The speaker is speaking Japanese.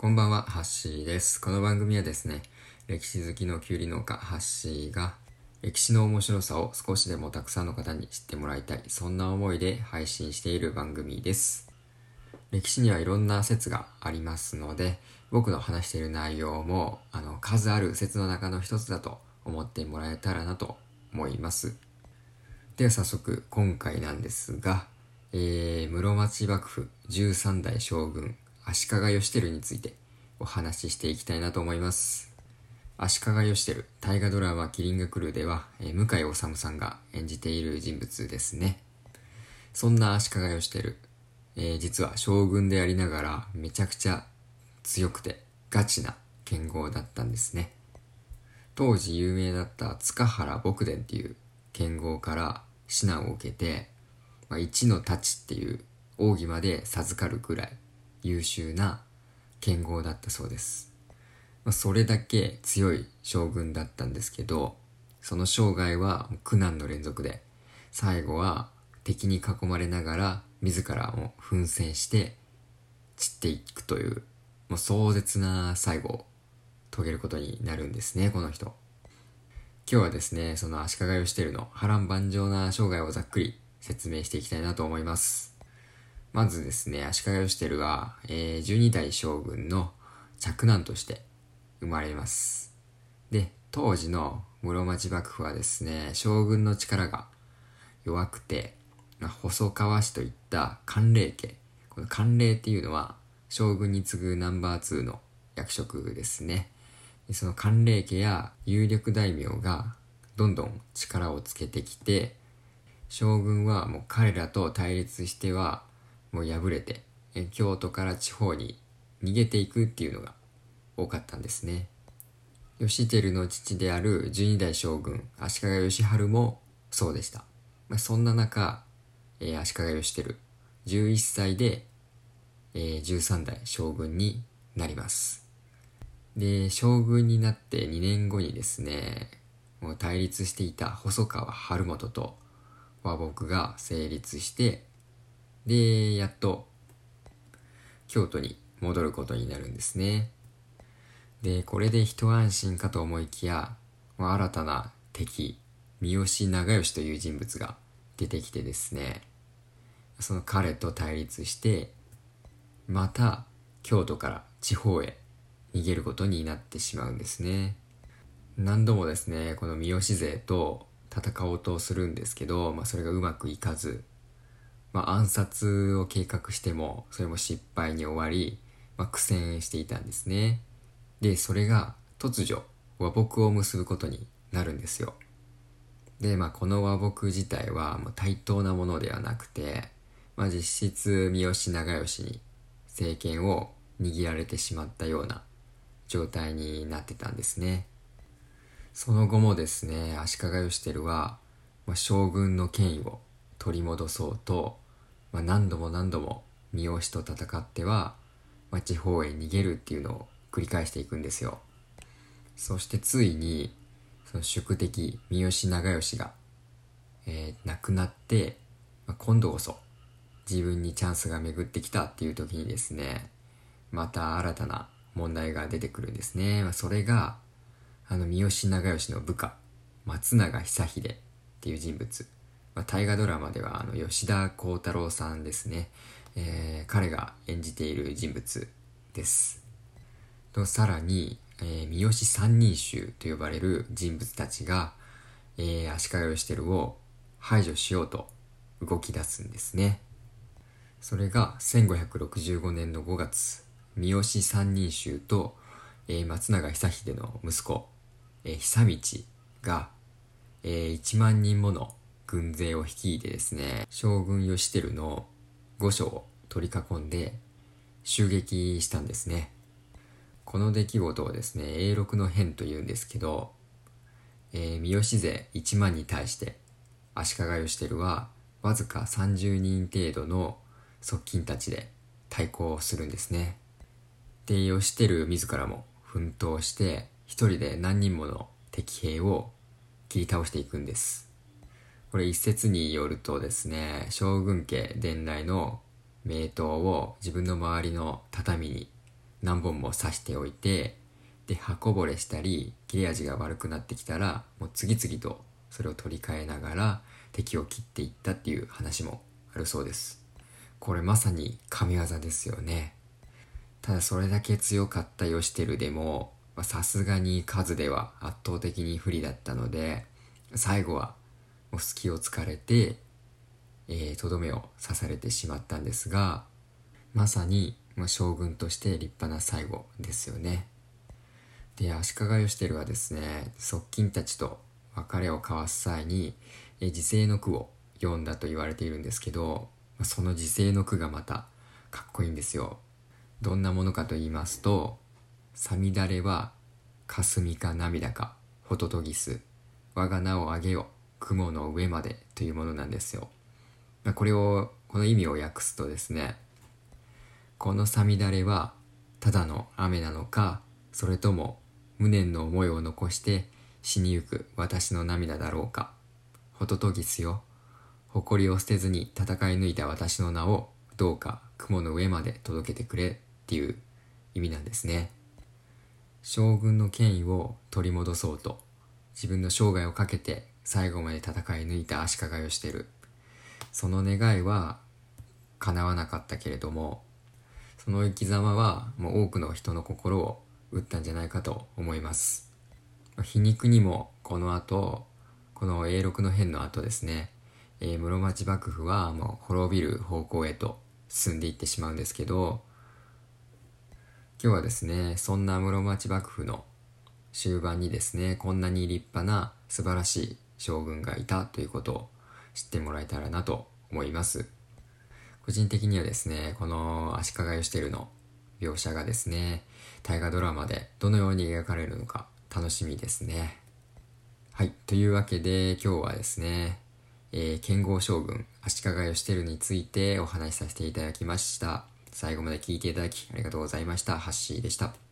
こんばんは、ハッシーです。この番組はですね、歴史好きのキュウリ農家、ハッシーが、歴史の面白さを少しでもたくさんの方に知ってもらいたい、そんな思いで配信している番組です。歴史にはいろんな説がありますので、僕の話している内容も、あの、数ある説の中の一つだと思ってもらえたらなと思います。では早速、今回なんですが、えー、室町幕府13代将軍足利義輝についてお話ししていきたいなと思います。足利義輝、大河ドラマキリンが来るでは、えー向井治さんが演じている人物ですね。そんな足利義輝、えー実は将軍でありながらめちゃくちゃ強くてガチな剣豪だったんですね。当時有名だった塚原牧伝っていう剣豪から指南を受けて、まあ、一の太刀っていう奥義まで授かるぐらい優秀な剣豪だったそうです。まあ、それだけ強い将軍だったんですけど、その生涯は苦難の連続で、最後は敵に囲まれながら自らも奮戦して散っていくという、もう壮絶な最後を遂げることになるんですね、この人。今日はですね、その足利義輝の波乱万丈な生涯をざっくり説明していきたいなと思います。まずですね、足利義輝は、えー12代将軍の嫡男として生まれます。で、当時の室町幕府はですね、将軍の力が弱くて、まあ細川氏といった官令家。この官令っていうのは、将軍に次ぐナンバー2の役職ですね。その官令家や有力大名がどんどん力をつけてきて、将軍はもう彼らと対立してはもう敗れて、え京都から地方に逃げていくっていうのが多かったんですね。義輝の父である12代将軍足利義晴もそうでした。まあ、そんな中、えー足利義輝11歳で、えー13代将軍になります。で、将軍になって2年後にですね、もう対立していた細川晴元と和睦が成立して、で、やっと京都に戻ることになるんですね。で、これで一安心かと思いきや、新たな敵、三好長慶という人物が出てきてですね、その彼と対立して、また京都から地方へ逃げることになってしまうんですね。何度もですね、この三好勢と戦おうとするんですけど、まあそれがうまくいかず、まあ暗殺を計画しても、それも失敗に終わり、まあ苦戦していたんですね。で、それが突如和睦を結ぶことになるんですよ。で、まあこの和睦自体はもう対等なものではなくて、まあ実質三好長慶に政権を握られてしまったような状態になってたんですね。その後もですね、足利義輝は、まあ、将軍の権威を取り戻そうと、まあ、何度も何度も三好と戦っては、まあ、地方へ逃げるっていうのを繰り返していくんですよ。そしてついに、その宿敵三好長慶が、えー亡くなって、まあ、今度こそ自分にチャンスが巡ってきたっていう時にですね、また新たな問題が出てくるんですね。まあ、それが、あの三好長慶の部下、松永久秀っていう人物。まあ、大河ドラマではあの吉田鋼太郎さんですね。えー彼が演じている人物です。と、さらに、えー三好三人衆と呼ばれる人物たちが、えー足利義輝を排除しようと動き出すんですね。それが1565年の5月、三好三人衆と、えー松永久秀の息子、えー久道が、えー1万人もの軍勢を率いてですね、将軍義輝の御所を取り囲んで襲撃したんですね。この出来事をですね、永禄の変と言うんですけど、えー三好勢1万に対して足利義輝はわずか30人程度の側近たちで対抗するんですね。で、義輝自らも奮闘して一人で何人もの敵兵を切り倒していくんです。これ一説によるとですね、将軍家伝来の名刀を自分の周りの畳に何本も刺しておいてで刃こぼれしたり切れ味が悪くなってきたらもう次々とそれを取り替えながら敵を切っていったっていう話もあるそうです。これまさに神業ですよね。ただそれだけ強かったヨシテルでもさすがに数では圧倒的に不利だったので最後はもう隙を突かれてえー、とどめを刺されてしまったんですがまさに、まあ、将軍として立派な最後ですよね。で足利義輝はですね側近たちと別れを交わす際に、えー、時世の句を読んだと言われているんですけど、その時世の句がまたかっこいいんですよ。どんなものかと言いますと「さみだれは霞か涙かホトトギス我が名をあげよ。雲の上まで」というものなんですよ。まこれをこの意味を訳すとですねこのさみだれはただの雨なのかそれとも無念の思いを残して死にゆく私の涙だろうかホトトギスよ。誇りを捨てずに戦い抜いた私の名をどうか雲の上まで届けてくれっていう意味なんですね。将軍の権威を取り戻そうと自分の生涯をかけて最後まで戦い抜いた足利義輝。その願いは叶わなかったけれどもその生き様はもう多くの人の心を打ったんじゃないかと思います。皮肉にもこの後この永禄の変の後ですね、えー、室町幕府はもう滅びる方向へと進んでいってしまうんですけど今日はですねそんな室町幕府の終盤にですねこんなに立派な素晴らしい将軍がいたということを知ってもらえたらなと思います。個人的にはですね、この足利義輝の描写がですね、大河ドラマでどのように描かれるのか楽しみですね。はい。というわけで今日はですね、えー、剣豪将軍足利義輝についてお話しさせていただきました。最後まで聞いていただきありがとうございました。ハッシーでした。